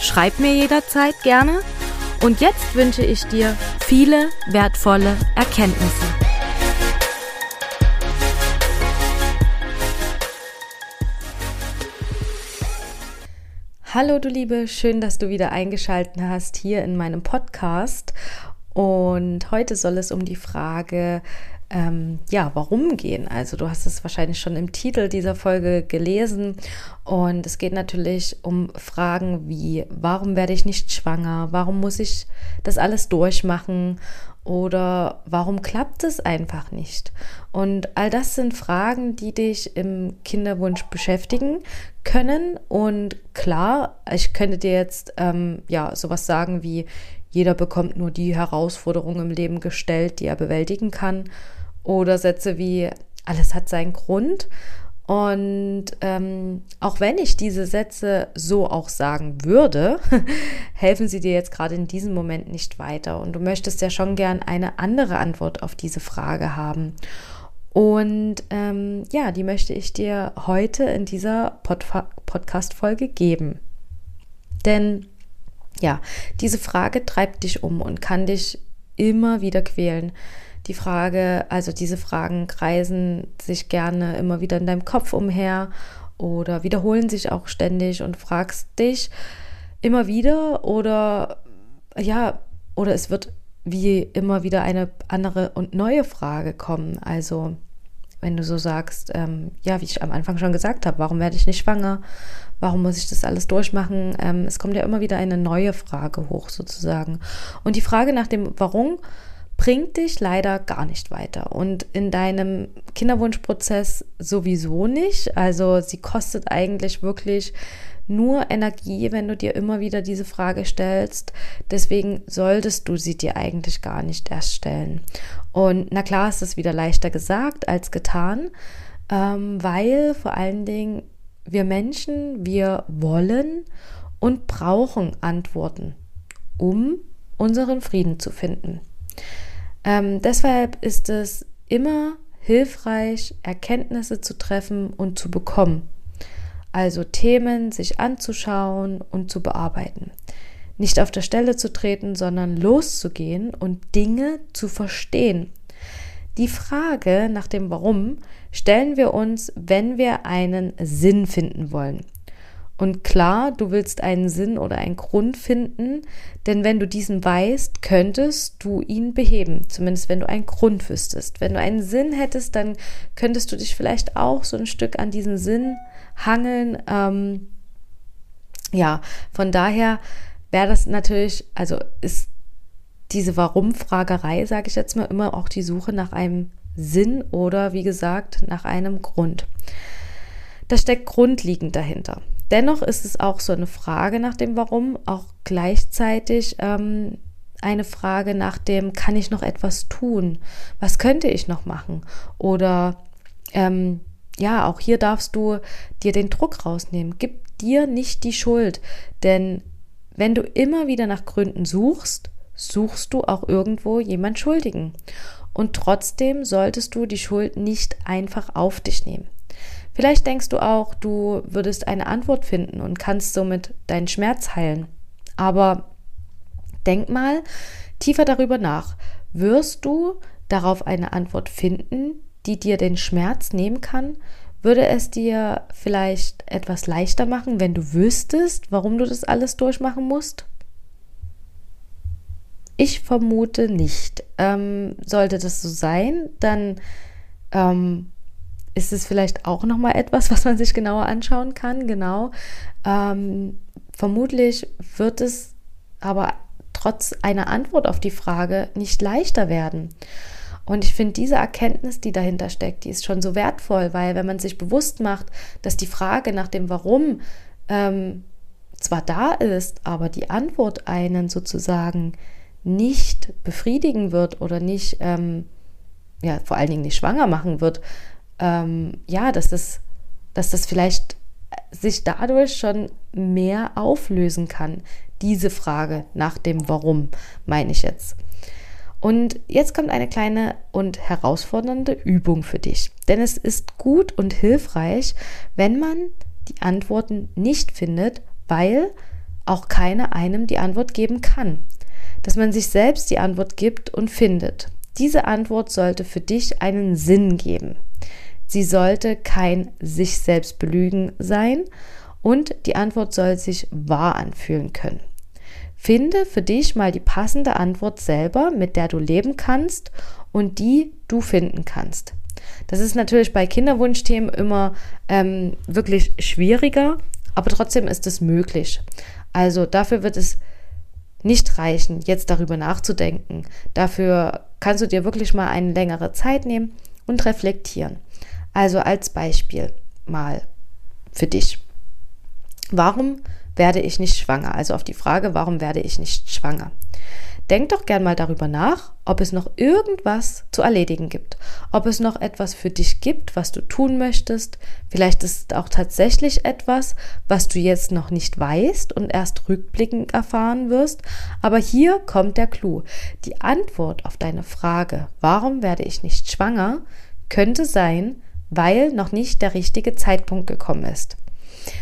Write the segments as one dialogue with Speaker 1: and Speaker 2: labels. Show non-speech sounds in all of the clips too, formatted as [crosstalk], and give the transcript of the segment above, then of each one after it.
Speaker 1: Schreib mir jederzeit gerne. Und jetzt wünsche ich dir viele wertvolle Erkenntnisse. Hallo du Liebe, schön, dass du wieder eingeschaltet hast hier in meinem Podcast. Und heute soll es um die Frage ähm, ja, warum gehen. Also du hast es wahrscheinlich schon im Titel dieser Folge gelesen. Und es geht natürlich um Fragen wie, warum werde ich nicht schwanger? Warum muss ich das alles durchmachen? Oder warum klappt es einfach nicht? Und all das sind Fragen, die dich im Kinderwunsch beschäftigen können. Und klar, ich könnte dir jetzt ähm, ja sowas sagen wie, jeder bekommt nur die Herausforderungen im Leben gestellt, die er bewältigen kann. Oder Sätze wie, alles hat seinen Grund. Und ähm, auch wenn ich diese Sätze so auch sagen würde, [laughs] helfen sie dir jetzt gerade in diesem Moment nicht weiter. Und du möchtest ja schon gern eine andere Antwort auf diese Frage haben. Und ähm, ja, die möchte ich dir heute in dieser Pod Podcast-Folge geben. Denn ja, diese Frage treibt dich um und kann dich immer wieder quälen die Frage, also diese Fragen kreisen sich gerne immer wieder in deinem Kopf umher oder wiederholen sich auch ständig und fragst dich immer wieder oder ja, oder es wird wie immer wieder eine andere und neue Frage kommen. Also wenn du so sagst, ähm, ja, wie ich am Anfang schon gesagt habe, warum werde ich nicht schwanger? Warum muss ich das alles durchmachen? Ähm, es kommt ja immer wieder eine neue Frage hoch sozusagen. Und die Frage nach dem Warum bringt dich leider gar nicht weiter und in deinem Kinderwunschprozess sowieso nicht. Also sie kostet eigentlich wirklich nur Energie, wenn du dir immer wieder diese Frage stellst. Deswegen solltest du sie dir eigentlich gar nicht erst stellen. Und na klar ist es wieder leichter gesagt als getan, ähm, weil vor allen Dingen wir Menschen, wir wollen und brauchen Antworten, um unseren Frieden zu finden. Ähm, deshalb ist es immer hilfreich, Erkenntnisse zu treffen und zu bekommen. Also Themen sich anzuschauen und zu bearbeiten. Nicht auf der Stelle zu treten, sondern loszugehen und Dinge zu verstehen. Die Frage nach dem Warum stellen wir uns, wenn wir einen Sinn finden wollen. Und klar, du willst einen Sinn oder einen Grund finden, denn wenn du diesen weißt, könntest du ihn beheben, zumindest wenn du einen Grund wüsstest. Wenn du einen Sinn hättest, dann könntest du dich vielleicht auch so ein Stück an diesen Sinn hangeln. Ähm, ja, von daher wäre das natürlich, also ist diese Warum-Fragerei, sage ich jetzt mal, immer auch die Suche nach einem Sinn oder wie gesagt nach einem Grund. Das steckt grundlegend dahinter. Dennoch ist es auch so eine Frage nach dem Warum, auch gleichzeitig ähm, eine Frage nach dem, kann ich noch etwas tun? Was könnte ich noch machen? Oder ähm, ja, auch hier darfst du dir den Druck rausnehmen. Gib dir nicht die Schuld, denn wenn du immer wieder nach Gründen suchst, suchst du auch irgendwo jemand Schuldigen. Und trotzdem solltest du die Schuld nicht einfach auf dich nehmen. Vielleicht denkst du auch, du würdest eine Antwort finden und kannst somit deinen Schmerz heilen. Aber denk mal tiefer darüber nach. Wirst du darauf eine Antwort finden, die dir den Schmerz nehmen kann? Würde es dir vielleicht etwas leichter machen, wenn du wüsstest, warum du das alles durchmachen musst? Ich vermute nicht. Ähm, sollte das so sein, dann ähm, ist es vielleicht auch noch mal etwas, was man sich genauer anschauen kann. Genau. Ähm, vermutlich wird es aber trotz einer Antwort auf die Frage nicht leichter werden. Und ich finde, diese Erkenntnis, die dahinter steckt, die ist schon so wertvoll, weil wenn man sich bewusst macht, dass die Frage nach dem Warum ähm, zwar da ist, aber die Antwort einen sozusagen nicht befriedigen wird oder nicht, ähm, ja, vor allen Dingen nicht schwanger machen wird, ähm, ja, dass das, dass das vielleicht sich dadurch schon mehr auflösen kann. Diese Frage nach dem Warum, meine ich jetzt. Und jetzt kommt eine kleine und herausfordernde Übung für dich. Denn es ist gut und hilfreich, wenn man die Antworten nicht findet, weil auch keiner einem die Antwort geben kann. Dass man sich selbst die Antwort gibt und findet. Diese Antwort sollte für dich einen Sinn geben. Sie sollte kein sich selbst belügen sein und die Antwort soll sich wahr anfühlen können. Finde für dich mal die passende Antwort selber, mit der du leben kannst und die du finden kannst. Das ist natürlich bei Kinderwunschthemen immer ähm, wirklich schwieriger, aber trotzdem ist es möglich. Also dafür wird es nicht reichen, jetzt darüber nachzudenken. Dafür kannst du dir wirklich mal eine längere Zeit nehmen und reflektieren. Also als Beispiel mal für dich. Warum werde ich nicht schwanger? Also auf die Frage, warum werde ich nicht schwanger? Denk doch gern mal darüber nach, ob es noch irgendwas zu erledigen gibt, ob es noch etwas für dich gibt, was du tun möchtest. Vielleicht ist es auch tatsächlich etwas, was du jetzt noch nicht weißt und erst rückblickend erfahren wirst. Aber hier kommt der Clou. Die Antwort auf deine Frage, warum werde ich nicht schwanger, könnte sein, weil noch nicht der richtige Zeitpunkt gekommen ist.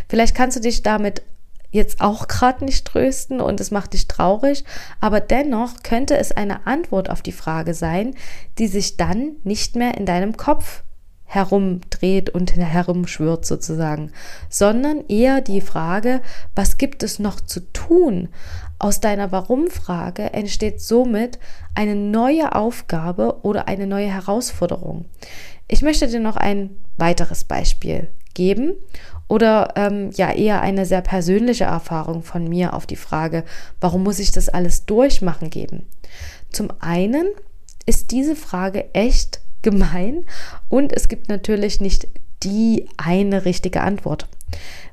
Speaker 1: Vielleicht kannst du dich damit jetzt auch gerade nicht trösten und es macht dich traurig, aber dennoch könnte es eine Antwort auf die Frage sein, die sich dann nicht mehr in deinem Kopf herumdreht und herumschwirrt sozusagen, sondern eher die Frage, was gibt es noch zu tun? Aus deiner Warum-Frage entsteht somit eine neue Aufgabe oder eine neue Herausforderung. Ich möchte dir noch ein weiteres Beispiel geben oder ähm, ja eher eine sehr persönliche Erfahrung von mir auf die Frage, warum muss ich das alles durchmachen geben? Zum einen ist diese Frage echt gemein und es gibt natürlich nicht die eine richtige Antwort,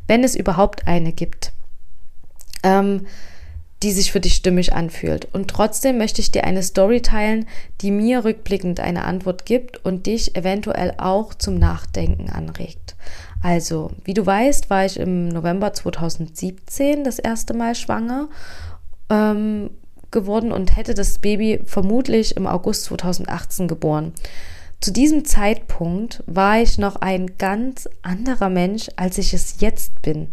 Speaker 1: wenn es überhaupt eine gibt. Ähm, die sich für dich stimmig anfühlt. Und trotzdem möchte ich dir eine Story teilen, die mir rückblickend eine Antwort gibt und dich eventuell auch zum Nachdenken anregt. Also, wie du weißt, war ich im November 2017 das erste Mal schwanger ähm, geworden und hätte das Baby vermutlich im August 2018 geboren. Zu diesem Zeitpunkt war ich noch ein ganz anderer Mensch, als ich es jetzt bin.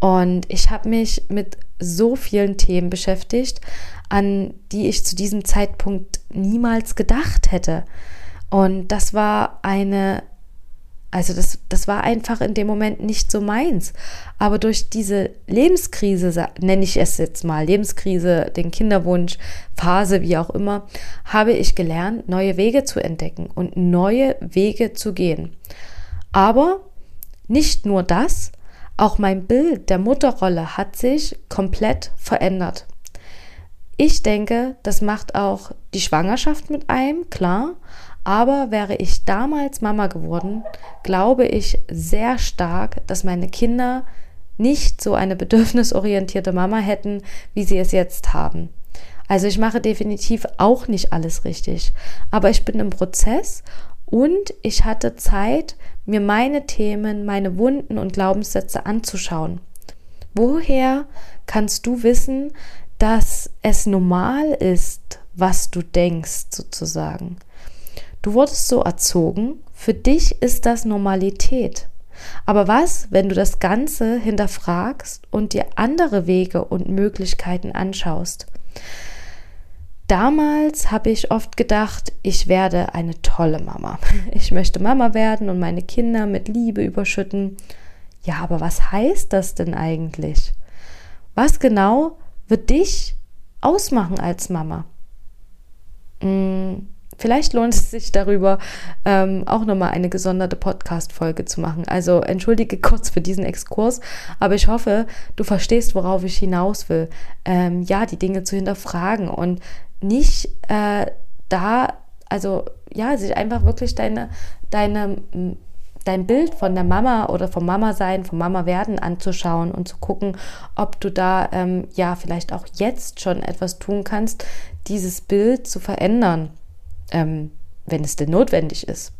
Speaker 1: Und ich habe mich mit so vielen Themen beschäftigt, an die ich zu diesem Zeitpunkt niemals gedacht hätte. Und das war eine, also das, das war einfach in dem Moment nicht so meins. Aber durch diese Lebenskrise, nenne ich es jetzt mal, Lebenskrise, den Kinderwunsch, Phase, wie auch immer, habe ich gelernt, neue Wege zu entdecken und neue Wege zu gehen. Aber nicht nur das, auch mein Bild der Mutterrolle hat sich komplett verändert. Ich denke, das macht auch die Schwangerschaft mit einem, klar. Aber wäre ich damals Mama geworden, glaube ich sehr stark, dass meine Kinder nicht so eine bedürfnisorientierte Mama hätten, wie sie es jetzt haben. Also ich mache definitiv auch nicht alles richtig, aber ich bin im Prozess und ich hatte Zeit, mir meine Themen, meine Wunden und Glaubenssätze anzuschauen. Woher kannst du wissen, dass es normal ist, was du denkst, sozusagen? Du wurdest so erzogen, für dich ist das Normalität. Aber was, wenn du das Ganze hinterfragst und dir andere Wege und Möglichkeiten anschaust? Damals habe ich oft gedacht, ich werde eine tolle Mama. [laughs] Ich möchte Mama werden und meine Kinder mit Liebe überschütten. Ja, aber was heißt das denn eigentlich? Was genau wird dich ausmachen als Mama? Hm, vielleicht lohnt es sich darüber, ähm, auch nochmal eine gesonderte Podcast-Folge zu machen. Also entschuldige kurz für diesen Exkurs, aber ich hoffe, du verstehst, worauf ich hinaus will. Ähm, ja, die Dinge zu hinterfragen und nicht äh, da, also ja, sich einfach wirklich deine, deine dein Bild von der Mama oder vom Mama sein, vom Mama werden anzuschauen und zu gucken, ob du da ähm, ja vielleicht auch jetzt schon etwas tun kannst, dieses Bild zu verändern, ähm, wenn es denn notwendig ist.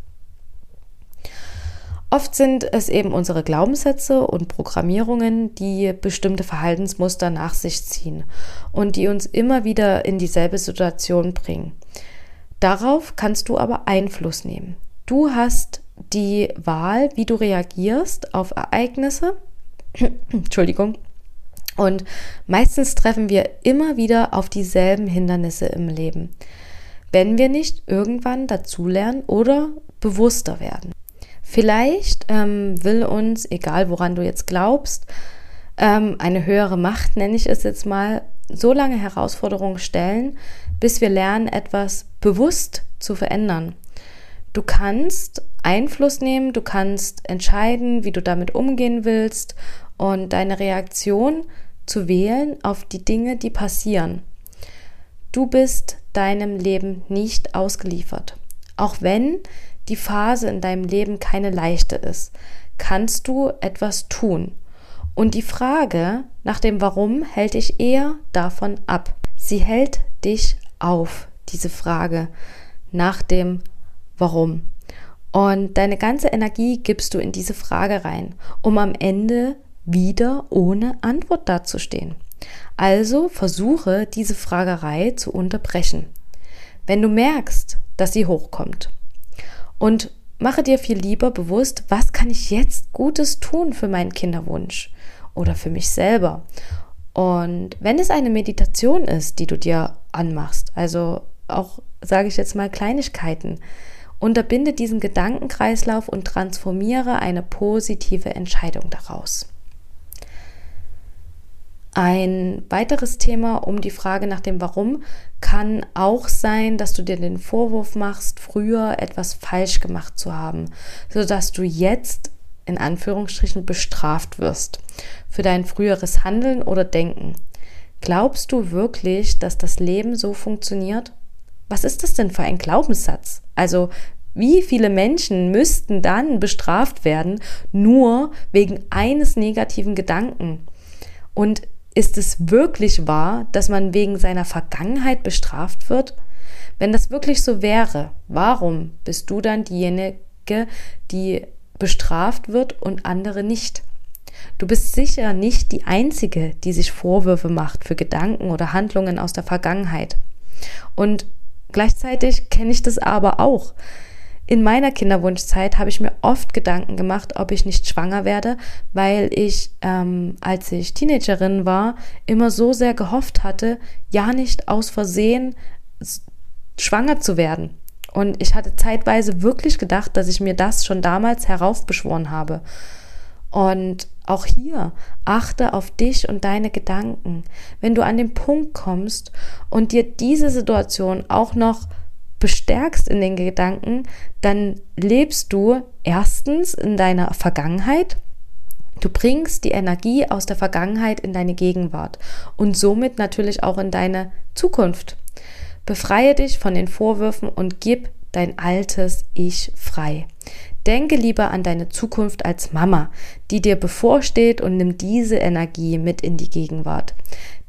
Speaker 1: Oft sind es eben unsere Glaubenssätze und Programmierungen, die bestimmte Verhaltensmuster nach sich ziehen und die uns immer wieder in dieselbe Situation bringen. Darauf kannst du aber Einfluss nehmen. Du hast die Wahl, wie du reagierst auf Ereignisse. [clears throat] Entschuldigung. Und meistens treffen wir immer wieder auf dieselben Hindernisse im Leben, wenn wir nicht irgendwann dazulernen oder bewusster werden. Vielleicht ähm, will uns, egal woran du jetzt glaubst, ähm, eine höhere Macht, nenne ich es jetzt mal, so lange Herausforderungen stellen, bis wir lernen, etwas bewusst zu verändern. Du kannst Einfluss nehmen, du kannst entscheiden, wie du damit umgehen willst und deine Reaktion zu wählen auf die Dinge, die passieren. Du bist deinem Leben nicht ausgeliefert. Auch wenn die Phase in deinem Leben keine leichte ist, kannst du etwas tun. Und die Frage nach dem Warum hält dich eher davon ab. Sie hält dich auf, diese Frage nach dem Warum. Und deine ganze Energie gibst du in diese Frage rein, um am Ende wieder ohne Antwort dazustehen. Also versuche diese Fragerei zu unterbrechen. Wenn du merkst, dass sie hochkommt und mache dir viel lieber bewusst, was kann ich jetzt Gutes tun für meinen Kinderwunsch oder für mich selber. Und wenn es eine Meditation ist, die du dir anmachst, also auch, sage ich jetzt mal, Kleinigkeiten, unterbinde diesen Gedankenkreislauf und transformiere eine positive Entscheidung daraus. Ein weiteres Thema um die Frage nach dem Warum kann auch sein, dass du dir den Vorwurf machst, früher etwas falsch gemacht zu haben, sodass du jetzt in Anführungsstrichen bestraft wirst für dein früheres Handeln oder Denken. Glaubst du wirklich, dass das Leben so funktioniert? Was ist das denn für ein Glaubenssatz? Also wie viele Menschen müssten dann bestraft werden, nur wegen eines negativen Gedanken? Und ist es wirklich wahr, dass man wegen seiner Vergangenheit bestraft wird? Wenn das wirklich so wäre, warum bist du dann diejenige, die bestraft wird und andere nicht? Du bist sicher nicht die Einzige, die sich Vorwürfe macht für Gedanken oder Handlungen aus der Vergangenheit. Und gleichzeitig kenne ich das aber auch. In meiner Kinderwunschzeit habe ich mir oft Gedanken gemacht, ob ich nicht schwanger werde, weil ich, ähm, als ich Teenagerin war, immer so sehr gehofft hatte, ja nicht aus Versehen schwanger zu werden. Und ich hatte zeitweise wirklich gedacht, dass ich mir das schon damals heraufbeschworen habe. Und auch hier achte auf dich und deine Gedanken. Wenn du an den Punkt kommst und dir diese Situation auch noch bestärkst in den Gedanken, dann lebst du erstens in deiner Vergangenheit. Du bringst die Energie aus der Vergangenheit in deine Gegenwart und somit natürlich auch in deine Zukunft. Befreie dich von den Vorwürfen und gib dein altes Ich frei. Denke lieber an deine Zukunft als Mama, die dir bevorsteht und nimm diese Energie mit in die Gegenwart.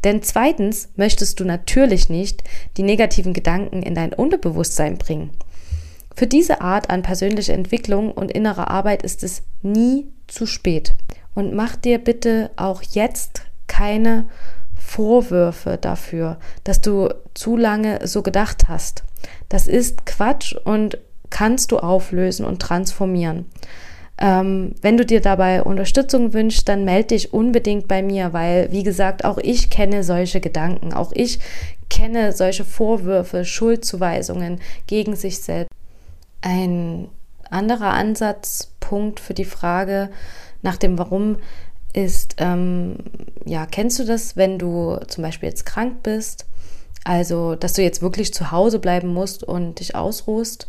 Speaker 1: Denn zweitens möchtest du natürlich nicht die negativen Gedanken in dein Unterbewusstsein bringen. Für diese Art an persönlicher Entwicklung und innerer Arbeit ist es nie zu spät. Und mach dir bitte auch jetzt keine Vorwürfe dafür, dass du zu lange so gedacht hast. Das ist Quatsch und kannst du auflösen und transformieren. Ähm, wenn du dir dabei Unterstützung wünschst, dann melde dich unbedingt bei mir, weil, wie gesagt, auch ich kenne solche Gedanken, auch ich kenne solche Vorwürfe, Schuldzuweisungen gegen sich selbst. Ein anderer Ansatzpunkt für die Frage nach dem Warum ist, ähm, ja, kennst du das, wenn du zum Beispiel jetzt krank bist? Also, dass du jetzt wirklich zu Hause bleiben musst und dich ausruhst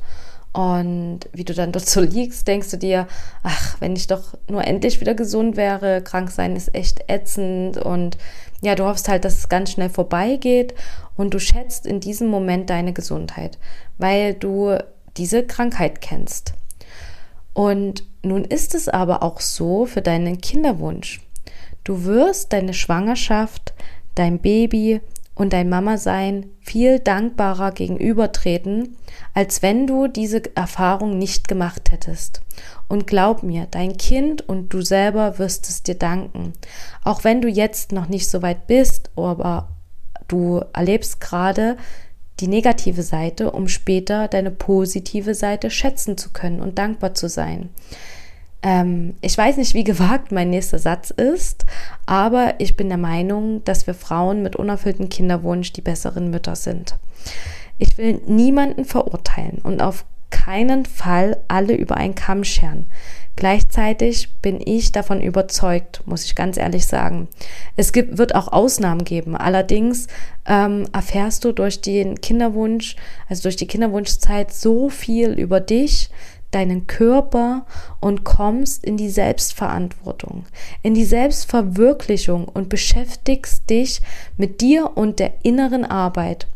Speaker 1: und wie du dann dort so liegst, denkst du dir, ach, wenn ich doch nur endlich wieder gesund wäre, krank sein ist echt ätzend und ja, du hoffst halt, dass es ganz schnell vorbeigeht und du schätzt in diesem Moment deine Gesundheit, weil du diese Krankheit kennst. Und nun ist es aber auch so für deinen Kinderwunsch. Du wirst deine Schwangerschaft, dein Baby und dein Mama sein viel dankbarer gegenübertreten, als wenn du diese Erfahrung nicht gemacht hättest. Und glaub mir, dein Kind und du selber wirst es dir danken. Auch wenn du jetzt noch nicht so weit bist, aber du erlebst gerade die negative Seite, um später deine positive Seite schätzen zu können und dankbar zu sein. Ähm, ich weiß nicht, wie [laughs] gewagt mein nächster Satz ist, aber ich bin der Meinung, dass wir Frauen mit unerfülltem Kinderwunsch die besseren Mütter sind. Ich will niemanden verurteilen und auf keinen Fall alle über einen Kamm scheren. Gleichzeitig bin ich davon überzeugt, muss ich ganz ehrlich sagen. Es gibt, wird auch Ausnahmen geben. Allerdings ähm, erfährst du durch den Kinderwunsch, also durch die Kinderwunschzeit so viel über dich, deinen Körper und kommst in die Selbstverantwortung, in die Selbstverwirklichung und beschäftigst dich mit dir und der inneren Arbeit.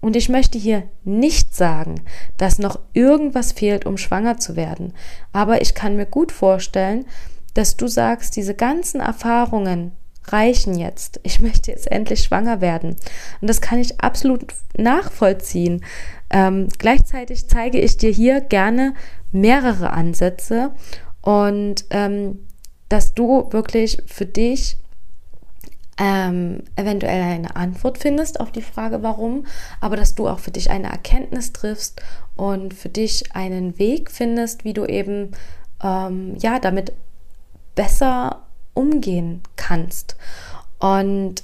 Speaker 1: Und ich möchte hier nicht sagen, dass noch irgendwas fehlt, um schwanger zu werden. Aber ich kann mir gut vorstellen, dass du sagst, diese ganzen Erfahrungen reichen jetzt. Ich möchte jetzt endlich schwanger werden. Und das kann ich absolut nachvollziehen. Ähm, gleichzeitig zeige ich dir hier gerne mehrere Ansätze und ähm, dass du wirklich für dich ähm, eventuell eine Antwort findest auf die Frage, warum, aber dass du auch für dich eine Erkenntnis triffst und für dich einen Weg findest, wie du eben ähm, ja damit besser umgehen kannst. Und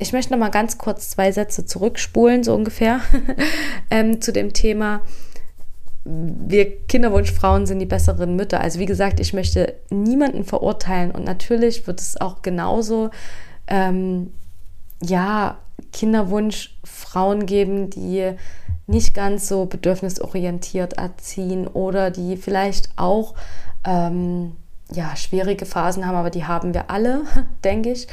Speaker 1: ich möchte noch mal ganz kurz zwei Sätze zurückspulen, so ungefähr, [laughs] ähm, zu dem Thema. Wir Kinderwunschfrauen sind die besseren Mütter. Also wie gesagt, ich möchte niemanden verurteilen und natürlich wird es auch genauso, ähm, ja, Kinderwunschfrauen geben, die nicht ganz so bedürfnisorientiert erziehen oder die vielleicht auch ähm, ja, schwierige Phasen haben, aber die haben wir alle, [laughs] denke ich.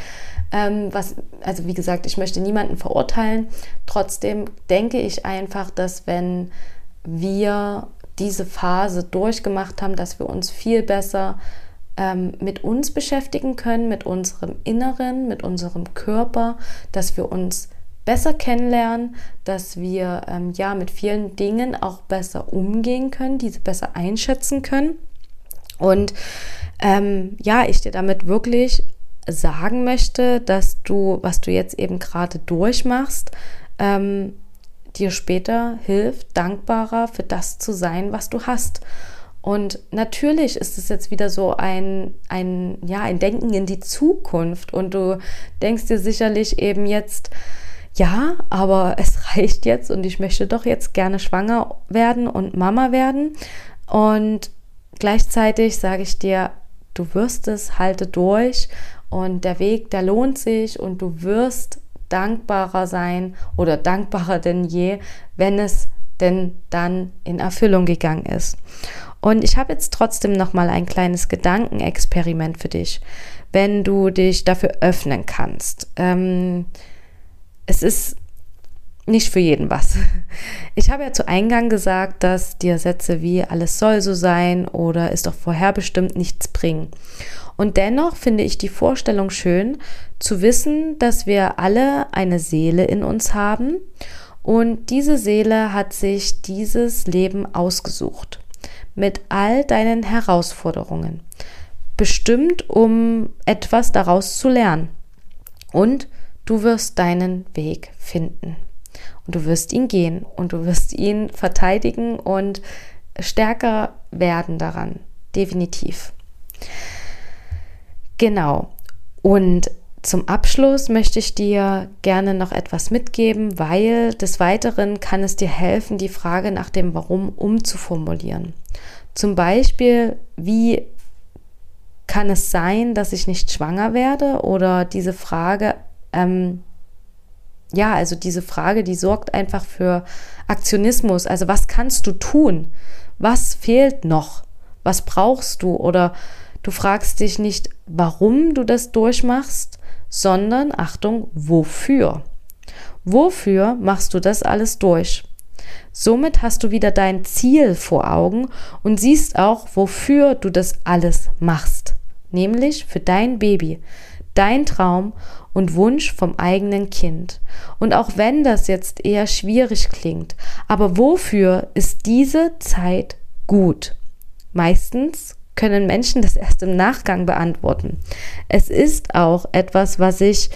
Speaker 1: Ähm, was, also wie gesagt, ich möchte niemanden verurteilen. Trotzdem denke ich einfach, dass wenn wir diese Phase durchgemacht haben, dass wir uns viel besser ähm, mit uns beschäftigen können, mit unserem Inneren, mit unserem Körper, dass wir uns besser kennenlernen, dass wir ähm, ja mit vielen Dingen auch besser umgehen können, diese besser einschätzen können. Und ähm, ja, ich dir damit wirklich sagen möchte, dass du, was du jetzt eben gerade durchmachst, ähm, dir später hilft, dankbarer für das zu sein, was du hast. Und natürlich ist es jetzt wieder so ein, ein, ja, ein Denken in die Zukunft. Und du denkst dir sicherlich eben jetzt, ja, aber [laughs] es reicht jetzt und ich möchte doch jetzt gerne schwanger werden und Mama werden. Und gleichzeitig sage ich dir, du wirst es, halte durch und der Weg, der lohnt sich und du wirst dankbarer sein oder dankbarer denn je, wenn es denn dann in Erfüllung gegangen ist. Und ich habe jetzt trotzdem noch mal ein kleines Gedankenexperiment für dich, wenn du dich dafür öffnen kannst. Ähm, es ist nicht für jeden was. [laughs] Ich habe ja zu Eingang gesagt, dass dir Sätze wie alles soll so sein oder ist doch vorherbestimmt nichts bringen. Und dennoch finde ich die Vorstellung schön, zu wissen, dass wir alle eine Seele in uns haben und diese Seele hat sich dieses Leben ausgesucht mit all deinen Herausforderungen, bestimmt um etwas daraus zu lernen. Und du wirst deinen Weg finden. Und du wirst ihn gehen und du wirst ihn verteidigen und stärker werden daran. Definitiv. Genau. Und zum Abschluss möchte ich dir gerne noch etwas mitgeben, weil des Weiteren kann es dir helfen, die Frage nach dem Warum umzuformulieren. Zum Beispiel, wie kann es sein, dass ich nicht schwanger werde? Oder diese Frage, ähm, ja, also diese Frage, die sorgt einfach für Aktionismus. Also was kannst du tun? Was fehlt noch? Was brauchst du? Oder du fragst dich nicht, warum du das durchmachst, sondern, Achtung, wofür? Wofür machst du das alles durch? Somit hast du wieder dein Ziel vor Augen und siehst auch, wofür du das alles machst. Nämlich für dein Baby, dein Traum und Wunsch vom eigenen Kind. Und auch wenn das jetzt eher schwierig klingt, aber wofür ist diese Zeit gut? Meistens können Menschen das erst im Nachgang beantworten. Es ist auch etwas, was ich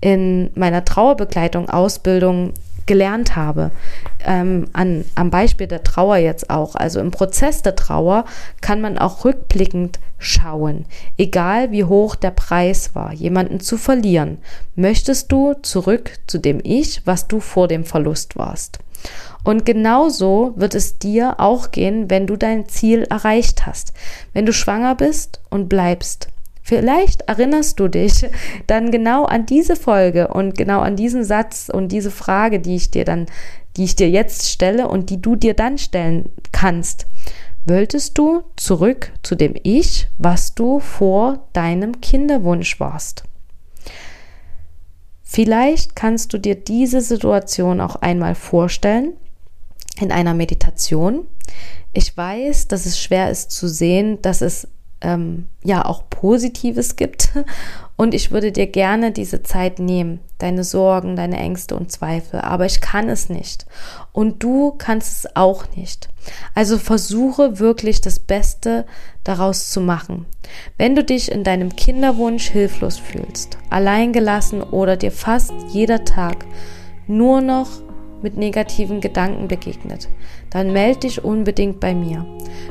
Speaker 1: in meiner Trauerbegleitung Ausbildung gelernt habe. Ähm, an, am Beispiel der Trauer jetzt auch. Also im Prozess der Trauer kann man auch rückblickend schauen. Egal wie hoch der Preis war, jemanden zu verlieren, möchtest du zurück zu dem Ich, was du vor dem Verlust warst. Und genauso wird es dir auch gehen, wenn du dein Ziel erreicht hast. Wenn du schwanger bist und bleibst, Vielleicht erinnerst du dich dann genau an diese Folge und genau an diesen Satz und diese Frage, die ich dir dann, die ich dir jetzt stelle und die du dir dann stellen kannst. Wolltest du zurück zu dem Ich, was du vor deinem Kinderwunsch warst? Vielleicht kannst du dir diese Situation auch einmal vorstellen in einer Meditation. Ich weiß, dass es schwer ist zu sehen, dass es ähm, ja auch Positives gibt. Und ich würde dir gerne diese Zeit nehmen, deine Sorgen, deine Ängste und Zweifel. Aber ich kann es nicht. Und du kannst es auch nicht. Also versuche wirklich das Beste daraus zu machen. Wenn du dich in deinem Kinderwunsch hilflos fühlst, alleingelassen oder dir fast jeder Tag nur noch mit negativen Gedanken begegnet, dann melde dich unbedingt bei mir.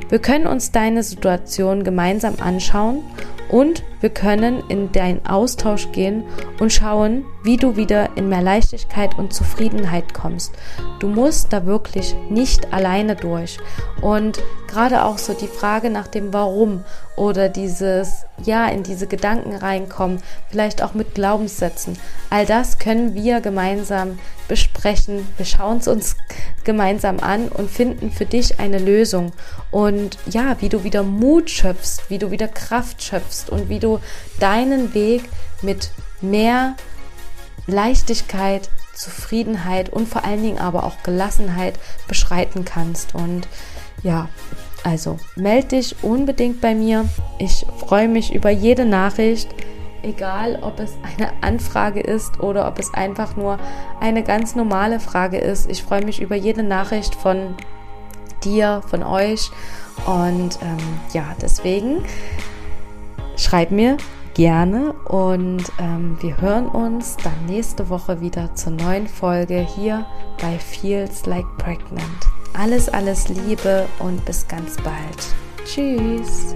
Speaker 1: Wir können uns deine Situation gemeinsam anschauen und wir können in deinen Austausch gehen und schauen, wie du wieder in mehr Leichtigkeit und Zufriedenheit kommst. Du musst da wirklich nicht alleine durch. Und gerade auch so die Frage nach dem Warum oder dieses, ja, in diese Gedanken reinkommen, vielleicht auch mit Glaubenssätzen. All das können wir gemeinsam besprechen. Wir schauen es uns gemeinsam an und finden für dich eine Lösung. Und ja, wie du wieder Mut schöpfst, wie du wieder Kraft schöpfst und wie du deinen Weg mit mehr Leichtigkeit, Zufriedenheit und vor allen Dingen aber auch Gelassenheit beschreiten kannst. Und ja, also melde dich unbedingt bei mir. Ich freue mich über jede Nachricht, egal ob es eine Anfrage ist oder ob es einfach nur eine ganz normale Frage ist. Ich freue mich über jede Nachricht von dir, von euch. Und ähm, ja, deswegen schreib mir gerne und ähm, wir hören uns dann nächste Woche wieder zur neuen Folge hier bei Feels Like Pregnant. Alles, alles Liebe und bis ganz bald. Tschüss.